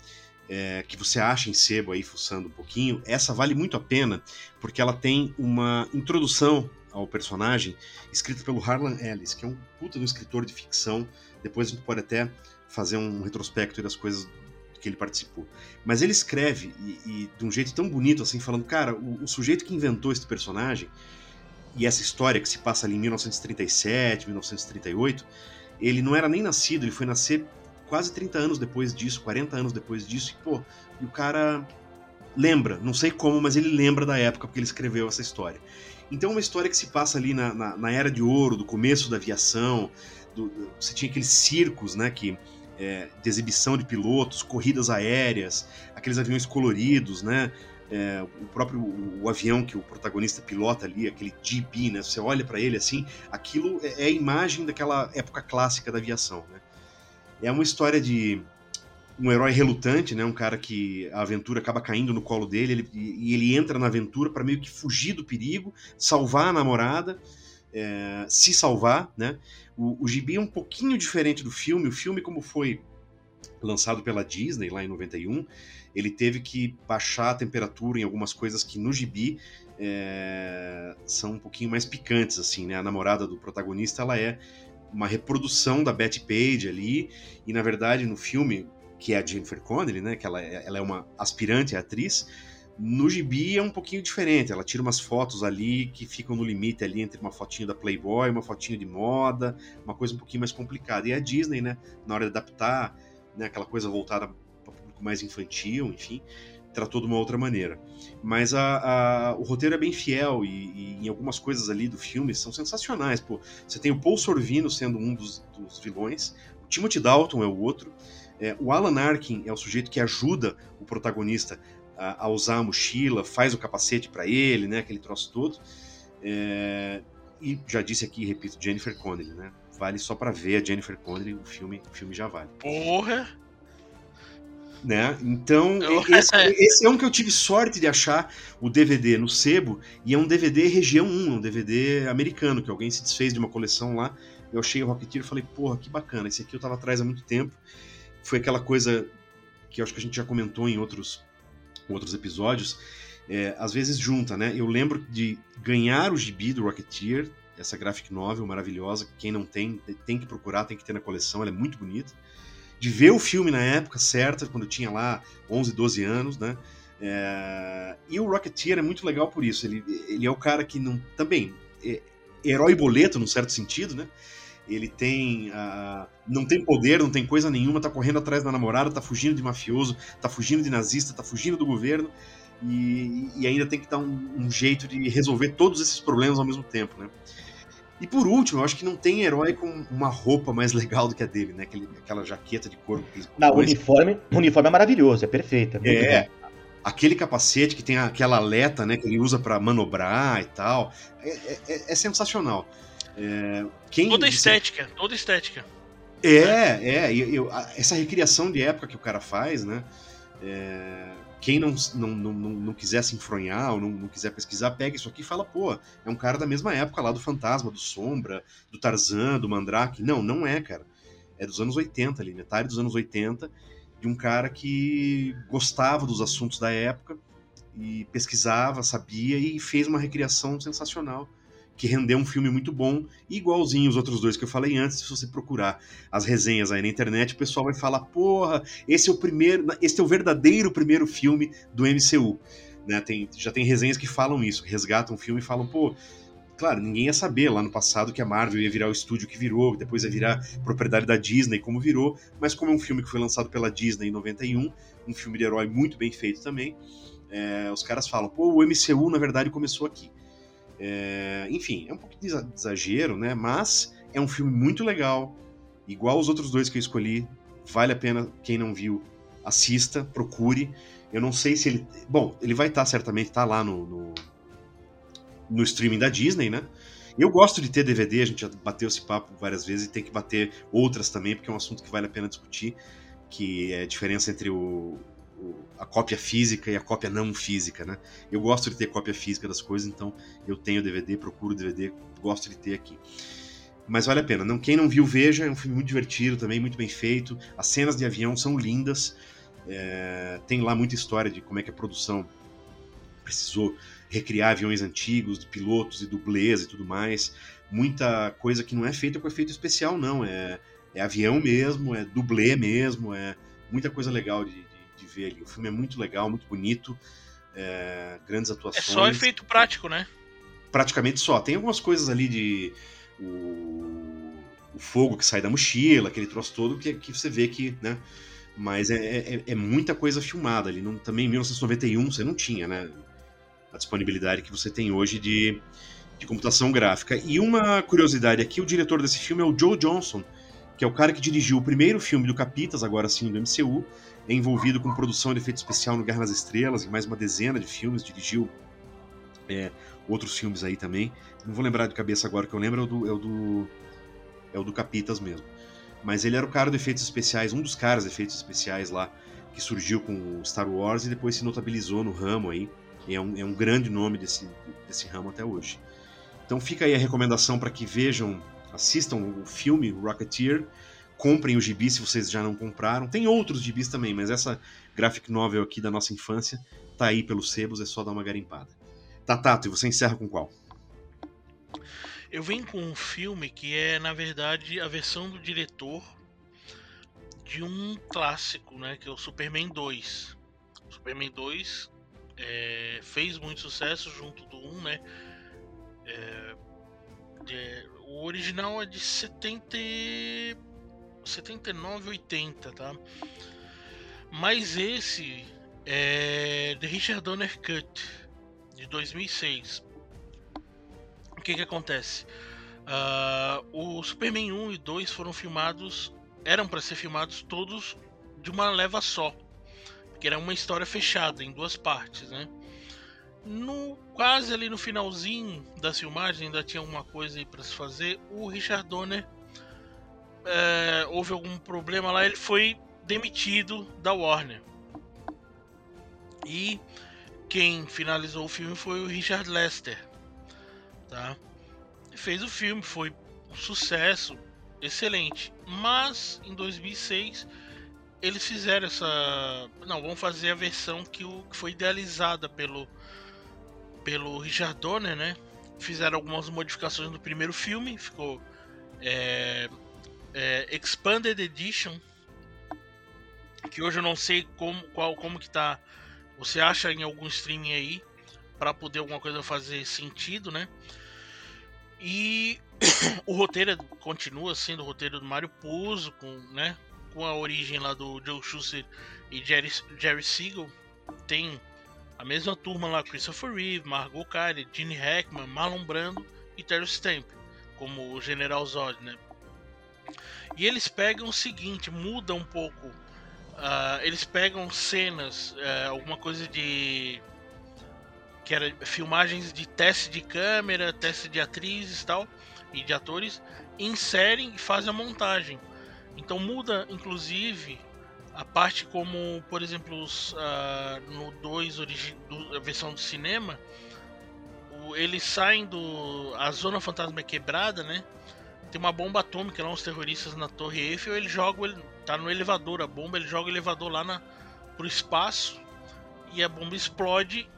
é, que você acha em sebo aí, fuçando um pouquinho. Essa vale muito a pena, porque ela tem uma introdução ao personagem escrita pelo Harlan Ellis, que é um puta do escritor de ficção. Depois a gente pode até fazer um retrospecto das coisas que ele participou. Mas ele escreve e, e de um jeito tão bonito assim, falando, cara, o, o, sujeito que inventou esse personagem e essa história que se passa ali em 1937, 1938, ele não era nem nascido, ele foi nascer quase 30 anos depois disso, 40 anos depois disso, e pô, e o cara lembra, não sei como, mas ele lembra da época porque ele escreveu essa história. Então uma história que se passa ali na, na, na era de ouro, do começo da aviação, do, você tinha aqueles circos, né, que é, de exibição de pilotos, corridas aéreas, aqueles aviões coloridos, né? É, o próprio o, o, avião que o protagonista pilota ali, aquele GB, né? Você olha para ele assim, aquilo é, é, a imagem daquela época clássica da aviação, né? É uma história de um herói relutante, né? Um cara que a aventura acaba caindo no colo dele ele, e ele entra na aventura para meio que fugir do perigo, salvar a namorada, é, se salvar, né? O, o gibi é um pouquinho diferente do filme. O filme, como foi lançado pela Disney lá em 91, ele teve que baixar a temperatura em algumas coisas que no gibi é, são um pouquinho mais picantes, assim, né? A namorada do protagonista, ela é uma reprodução da Betty Page ali, e na verdade no filme, que é a Jennifer Connelly, né? Que ela, é, ela é uma aspirante atriz, no gibi é um pouquinho diferente. Ela tira umas fotos ali que ficam no limite ali entre uma fotinha da Playboy, uma fotinha de moda, uma coisa um pouquinho mais complicada. E a Disney, né, na hora de adaptar, né, aquela coisa voltada para público mais infantil, enfim, tratou de uma outra maneira. Mas a, a, o roteiro é bem fiel e, e, em algumas coisas ali do filme são sensacionais. Pô, você tem o Paul Sorvino sendo um dos, dos vilões, o Timothy Dalton é o outro. É, o Alan Arkin é o sujeito que ajuda o protagonista a, a usar a mochila, faz o capacete para ele, né? Aquele troço todo. É, e já disse aqui, repito, Jennifer Connelly, né? Vale só para ver a Jennifer Connelly, o filme, o filme já vale. Porra! Né? Então, esse, esse, é um que eu tive sorte de achar o DVD no sebo, e é um DVD região 1, um DVD americano, que alguém se desfez de uma coleção lá. Eu achei o Rocketeer e falei, porra, que bacana, esse aqui eu tava atrás há muito tempo. Foi aquela coisa que eu acho que a gente já comentou em outros outros episódios, é, às vezes junta, né? Eu lembro de ganhar o gibi do Rocketeer, essa graphic novel maravilhosa, quem não tem, tem que procurar, tem que ter na coleção, ela é muito bonita. De ver o filme na época certa, quando eu tinha lá 11, 12 anos, né? É... E o Rocketeer é muito legal por isso. Ele, ele é o cara que não. Também, é herói boleto, num certo sentido, né? Ele tem. Uh, não tem poder, não tem coisa nenhuma, tá correndo atrás da namorada, tá fugindo de mafioso, tá fugindo de nazista, tá fugindo do governo. E, e ainda tem que dar um, um, jeito de resolver todos esses problemas ao mesmo tempo, né? E por último, eu acho que não tem herói com uma roupa mais legal do que a dele, né? Aquele, aquela jaqueta de couro. Não, o uniforme, o uniforme é maravilhoso, é perfeito. É, é aquele capacete que tem aquela aleta, né? Que ele usa para manobrar e tal. É, é, é sensacional. É, quem toda estética, toda estética. É, é, eu, essa recriação de época que o cara faz, né? É, quem não, não, não, não, quiser se enfronhar ou não, não quiser pesquisar, pega isso aqui e fala, pô, é um cara da mesma época lá do Fantasma, do Sombra, do Tarzan, do Mandrake. Não, não é, cara. É dos anos 80 ali, metade dos anos 80, de um cara que gostava dos assuntos da época e pesquisava, sabia e fez uma recriação sensacional que rendeu um filme muito bom, igualzinho os outros dois que eu falei antes, se você procurar as resenhas aí na internet, o pessoal vai falar, porra, esse é o primeiro, esse é o verdadeiro primeiro filme do MCU. Né, tem, já tem resenhas que falam isso, resgatam o filme e falam, pô, claro, ninguém ia saber lá no passado que a Marvel ia virar o estúdio que virou, depois ia virar propriedade da Disney como virou, mas como é um filme que foi lançado pela Disney em 91, um filme de herói muito bem feito também, é, os caras falam, pô, o MCU na verdade começou aqui. É, enfim, é um pouco de exagero, né? Mas é um filme muito legal. Igual os outros dois que eu escolhi. Vale a pena, quem não viu, assista, procure. Eu não sei se ele. Bom, ele vai estar certamente tá lá no, no, no streaming da Disney, né? Eu gosto de ter DVD, a gente já bateu esse papo várias vezes e tem que bater outras também, porque é um assunto que vale a pena discutir, que é a diferença entre o, a cópia física e a cópia não física, né? Eu gosto de ter cópia física das coisas, então eu tenho DVD, procuro DVD, gosto de ter aqui. Mas vale a pena. Não, quem não viu, veja. É um filme muito divertido também, muito bem feito. As cenas de avião são lindas. É, tem lá muita história de como é que a produção precisou recriar aviões antigos, de pilotos e dublês e tudo mais. Muita coisa que não é feita com efeito especial, não. É, é avião mesmo, é dublê mesmo, é muita coisa legal de, de ver ali. O filme é muito legal, muito bonito, é, grandes atuações. É só efeito prático, né? Praticamente só. Tem algumas coisas ali de. O, o fogo que sai da mochila, aquele troço todo, que, que você vê que, né? Mas é, é, é muita coisa filmada ali. Não, também em 1991 você não tinha, né? A disponibilidade que você tem hoje de, de computação gráfica. E uma curiosidade aqui: o diretor desse filme é o Joe Johnson, que é o cara que dirigiu o primeiro filme do Capitas, agora sim do MCU, é envolvido com produção de efeito especial no Guerra nas Estrelas, e mais uma dezena de filmes, dirigiu é, outros filmes aí também. Não vou lembrar de cabeça agora, que eu lembro é o do, é o do, é o do Capitas mesmo. Mas ele era o cara de efeitos especiais, um dos caras de efeitos especiais lá, que surgiu com Star Wars e depois se notabilizou no ramo aí. É um, é um grande nome desse, desse ramo até hoje. Então fica aí a recomendação para que vejam, assistam o filme Rocketeer, comprem o gibi se vocês já não compraram. Tem outros gibis também, mas essa graphic novel aqui da nossa infância tá aí pelos sebos, é só dar uma garimpada. Tá, Tato, e você encerra com qual? Eu venho com um filme que é, na verdade, a versão do diretor de um clássico, né? Que é o Superman 2. O Superman 2 é, fez muito sucesso junto do 1, né? É, o original é de 70, 79, 80, tá? Mas esse é The Richard Donner Cut, de 2006. O que que acontece? Uh, o Superman 1 e 2 foram filmados, eram para ser filmados todos de uma leva só, porque era uma história fechada em duas partes, né? No quase ali no finalzinho da filmagem ainda tinha alguma coisa aí para se fazer. O Richard Donner é, houve algum problema lá, ele foi demitido da Warner. E quem finalizou o filme foi o Richard Lester, tá? fez o filme, foi um sucesso, excelente. Mas em 2006 eles fizeram essa, não, vamos fazer a versão que, o, que foi idealizada pelo pelo Richard Donner, né? Fizeram algumas modificações no primeiro filme, ficou é, é, Expanded Edition, que hoje eu não sei como, qual, como que tá. Você acha em algum streaming aí para poder alguma coisa fazer sentido, né? E o roteiro continua sendo o roteiro do Mario Puzo, com, né, com a origem lá do Joe Schuster e Jerry, Jerry Siegel. Tem a mesma turma lá, Christopher Reeve, Margot Kyle, Gene Hackman, Marlon Brando e Terry Stamp, como o General Zod, né? E eles pegam o seguinte, mudam um pouco. Uh, eles pegam cenas, uh, alguma coisa de. que era filmagens de teste de câmera, teste de atrizes e tal, e de atores, inserem e fazem a montagem. Então muda, inclusive, a parte como, por exemplo, os, uh, no 2, a versão do cinema, o, eles saem do. A zona fantasma é quebrada, né? Tem uma bomba atômica lá, uns terroristas na Torre Eiffel, ele joga, ele tá no elevador, a bomba, ele joga o elevador lá na, pro espaço e a bomba explode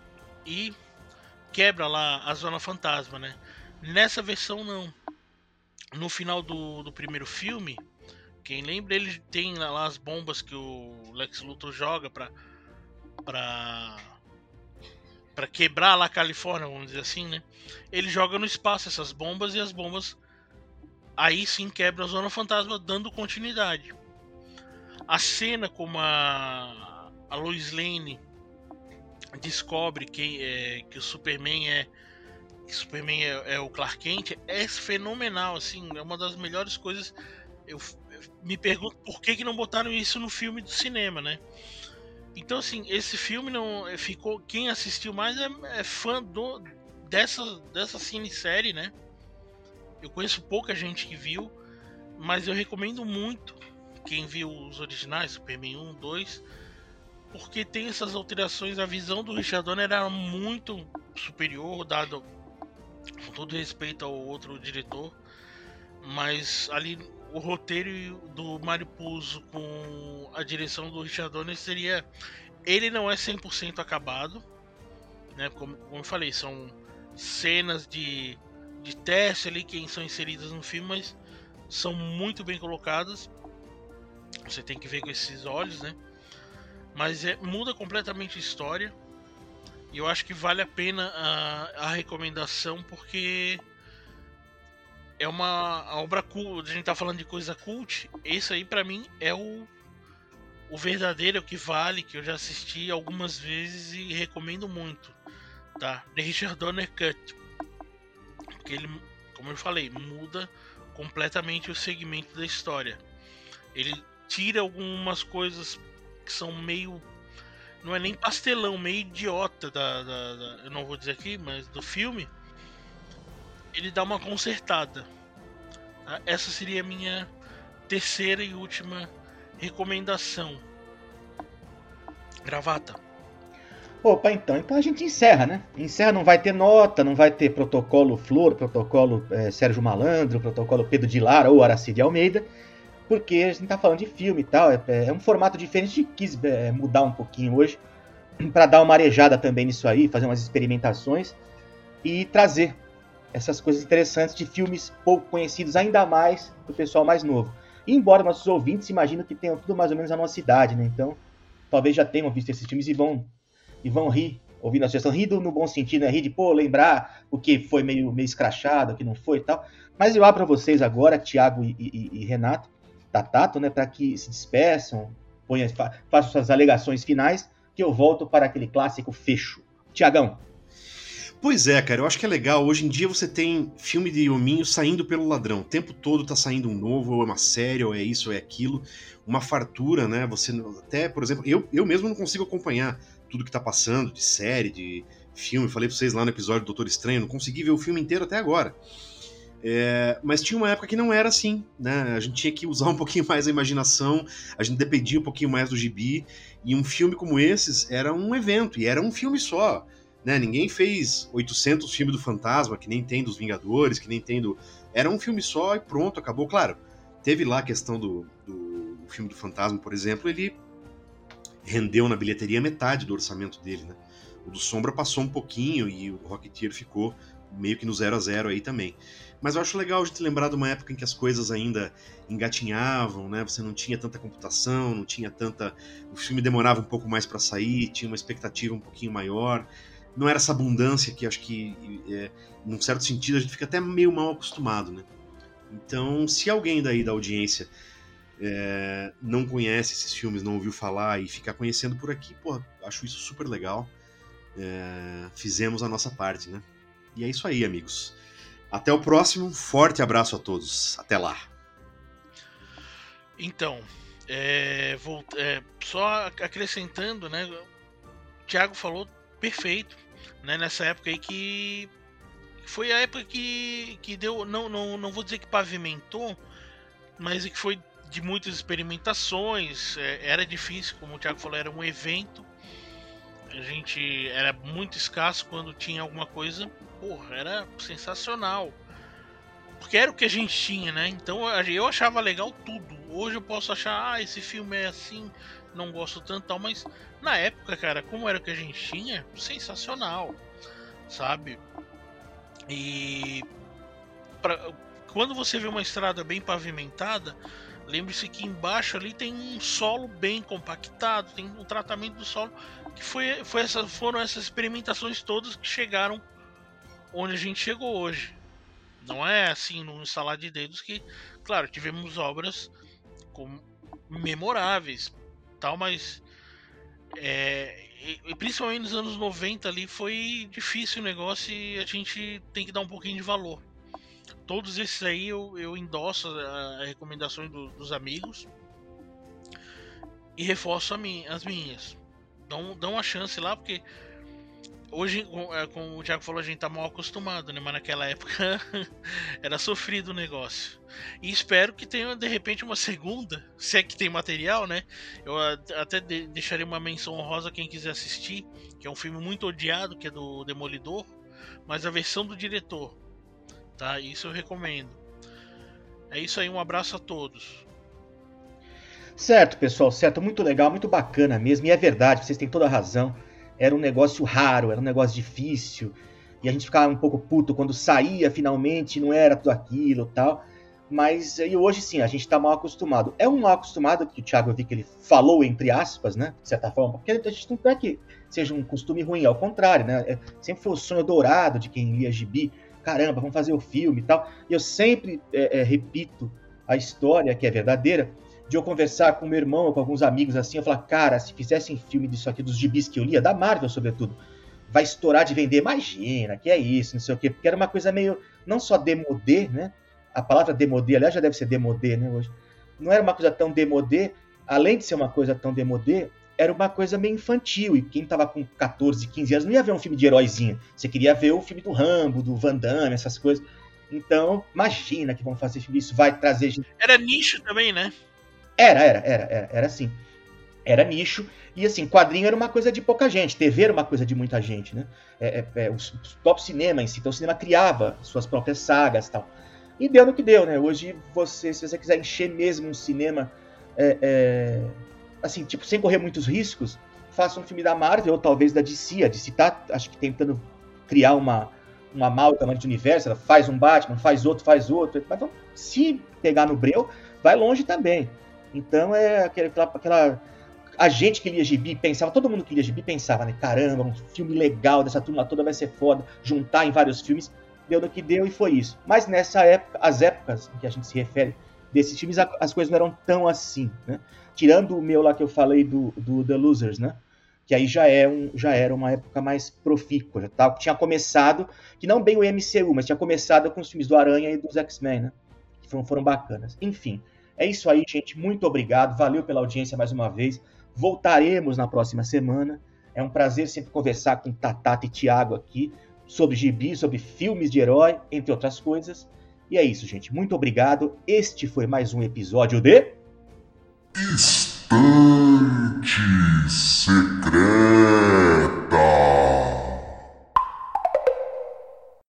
e quebra lá a zona fantasma, né? Nessa versão não. No final do, do primeiro filme, quem lembra, ele tem lá as bombas que o Lex Luthor joga pra, pra, pra quebrar lá a Califórnia, vamos dizer assim, né? Ele joga no espaço essas bombas e as bombas aí sim quebra a Zona Fantasma, dando continuidade. A cena como a, a Lois Lane descobre que, é, que o Superman é que Superman é, é, o Clark Kent é fenomenal, assim, é uma das melhores coisas. Eu, eu, me pergunto por que, que não botaram isso no filme do cinema, né? Então, assim, esse filme não é, ficou. Quem assistiu mais é, é fã do, dessa, dessa cine série, né? Eu conheço pouca gente que viu, mas eu recomendo muito quem viu os originais, Superman 1, 2, porque tem essas alterações. A visão do Richard Donner era muito superior, dado com todo respeito ao outro diretor, mas ali o roteiro do Mario Puzo com a direção do Richard Donner seria. Ele não é 100% acabado, né? Como, como eu falei, são cenas de de teste ali que são inseridas no filme, mas são muito bem colocadas. Você tem que ver com esses olhos, né? Mas é, muda completamente a história. E eu acho que vale a pena a, a recomendação porque é uma obra cult. A gente tá falando de coisa cult. Esse aí para mim é o, o verdadeiro, o que vale, que eu já assisti algumas vezes e recomendo muito. Tá? The Richard Donner Cut porque ele, como eu falei, muda completamente o segmento da história. Ele tira algumas coisas que são meio. Não é nem pastelão, meio idiota da, da, da, Eu não vou dizer aqui, mas do filme. Ele dá uma consertada. Tá? Essa seria a minha terceira e última recomendação. Gravata. Opa, então, então a gente encerra, né? Encerra, não vai ter nota, não vai ter protocolo Flor, protocolo é, Sérgio Malandro, protocolo Pedro de Lara ou Aracide Almeida, porque a gente tá falando de filme e tal, é, é um formato diferente, a gente quis é, mudar um pouquinho hoje, para dar uma arejada também nisso aí, fazer umas experimentações e trazer essas coisas interessantes de filmes pouco conhecidos, ainda mais do pessoal mais novo. E embora nossos ouvintes imaginam que tenham tudo mais ou menos a nossa idade, né? Então, talvez já tenham visto esses filmes e vão, e vão rir, ouvindo a sugestão. Rir no bom sentido, né? Rir de, pô, lembrar o que foi meio, meio escrachado, o que não foi e tal. Mas eu abro para vocês agora, Tiago e, e, e, Renato, da Tato, né? Para que se despeçam, ponham, façam suas alegações finais, que eu volto para aquele clássico fecho. Tiagão. Pois é, cara, eu acho que é legal. Hoje em dia você tem filme de hominho saindo pelo ladrão. O tempo todo tá saindo um novo, ou é uma série, ou é isso, ou é aquilo. Uma fartura, né? Você até, por exemplo, eu, eu mesmo não consigo acompanhar tudo que tá passando, de série, de filme. falei pra vocês lá no episódio do Doutor Estranho, não consegui ver o filme inteiro até agora. É, mas tinha uma época que não era assim, né? A gente tinha que usar um pouquinho mais a imaginação, a gente dependia um pouquinho mais do gibi, e um filme como esses era um evento, e era um filme só. Né? Ninguém fez 800 filmes do Fantasma, que nem tem dos Vingadores, que nem tem do. Era um filme só e pronto, acabou. Claro, teve lá a questão do, do, do filme do Fantasma, por exemplo, ele rendeu na bilheteria metade do orçamento dele, né? O do Sombra passou um pouquinho e o Rocketeer ficou meio que no zero a zero aí também. Mas eu acho legal a gente lembrar de uma época em que as coisas ainda engatinhavam, né? Você não tinha tanta computação, não tinha tanta. O filme demorava um pouco mais para sair, tinha uma expectativa um pouquinho maior não era essa abundância que acho que, é, num certo sentido, a gente fica até meio mal acostumado, né? Então, se alguém daí da audiência é, não conhece esses filmes, não ouviu falar e ficar conhecendo por aqui, pô, acho isso super legal. É, fizemos a nossa parte, né? E é isso aí, amigos. Até o próximo, forte abraço a todos. Até lá. Então, é, vou, é, só acrescentando, né? O Thiago falou perfeito né, nessa época aí que foi a época que, que deu, não, não, não vou dizer que pavimentou, mas que foi de muitas experimentações, é, era difícil, como o Thiago falou, era um evento, a gente era muito escasso quando tinha alguma coisa, porra, era sensacional. Porque era o que a gente tinha, né? Então eu achava legal tudo. Hoje eu posso achar, ah, esse filme é assim, não gosto tanto tal, mas na época, cara, como era o que a gente tinha, sensacional, sabe? E pra, quando você vê uma estrada bem pavimentada, lembre-se que embaixo ali tem um solo bem compactado, tem um tratamento do solo que foi, foi essa, foram essas experimentações todas que chegaram onde a gente chegou hoje. Não é assim no instalar de dedos que, claro, tivemos obras com, memoráveis, tal, mas é, e, principalmente nos anos 90 ali foi difícil o negócio e a gente tem que dar um pouquinho de valor. Todos esses aí eu, eu endosso as recomendações do, dos amigos e reforço as minhas. Dão, dão uma chance lá, porque Hoje, é, como o Thiago falou, a gente tá mal acostumado, né? Mas naquela época era sofrido o negócio. E espero que tenha, de repente, uma segunda, se é que tem material, né? Eu até deixaria uma menção honrosa quem quiser assistir, que é um filme muito odiado, que é do Demolidor, mas a versão do diretor, tá? Isso eu recomendo. É isso aí, um abraço a todos. Certo, pessoal, certo, muito legal, muito bacana mesmo, e é verdade, vocês têm toda a razão era um negócio raro, era um negócio difícil, e a gente ficava um pouco puto quando saía finalmente, não era tudo aquilo tal. Mas e hoje sim, a gente está mal acostumado. É um mal acostumado que o Thiago vi que ele falou, entre aspas, né? De certa forma, porque a gente não é que seja um costume ruim, ao contrário, né? É, sempre foi o sonho dourado de quem lia gibi. Caramba, vamos fazer o filme e tal. E eu sempre é, é, repito a história, que é verdadeira, de eu conversar com meu irmão, com alguns amigos assim, eu falar, cara, se fizessem filme disso aqui, dos gibis que eu lia, da Marvel sobretudo, vai estourar de vender, imagina, que é isso, não sei o quê, porque era uma coisa meio, não só demodê, né, a palavra demodê, aliás, já deve ser demodê, né, hoje, não era uma coisa tão demodê, além de ser uma coisa tão demodê, era uma coisa meio infantil, e quem tava com 14, 15 anos não ia ver um filme de heróizinho, você queria ver o filme do Rambo, do Van Damme, essas coisas, Então, imagina que vão fazer filme, isso vai trazer gente. Era nicho também, né? Era, era, era, era, era assim. Era nicho. E assim, quadrinho era uma coisa de pouca gente, TV era uma coisa de muita gente, né? É, é, é, o, top cinema em si, então o cinema criava suas próprias sagas e tal. E deu no que deu, né? Hoje, você, se você quiser encher mesmo um cinema, é, é, assim, tipo, sem correr muitos riscos, faça um filme da Marvel ou talvez da DC. A DC tá, acho que tentando criar uma, uma amálgama de universo, ela faz um Batman, faz outro, faz outro. Mas então, se pegar no breu, vai longe também. Então é aquela, aquela a gente que lia gibi pensava, todo mundo que lia gibi pensava, né? Caramba, um filme legal dessa turma toda vai ser foda, juntar em vários filmes. Deu no que deu e foi isso. Mas nessa época, as épocas em que a gente se refere desses filmes, as coisas não eram tão assim, né? Tirando o meu lá que eu falei do, do The Losers, né? Que aí já, é um, já era uma época mais profícua, já tava, tinha começado, que não bem o MCU, mas tinha começado com os filmes do Aranha e dos X-Men, né? Que foram, foram bacanas. Enfim, é isso aí, gente. Muito obrigado. Valeu pela audiência mais uma vez. Voltaremos na próxima semana. É um prazer sempre conversar com Tatata e Thiago aqui sobre gibi, sobre filmes de herói, entre outras coisas. E é isso, gente. Muito obrigado. Este foi mais um episódio de. Estante Secreto.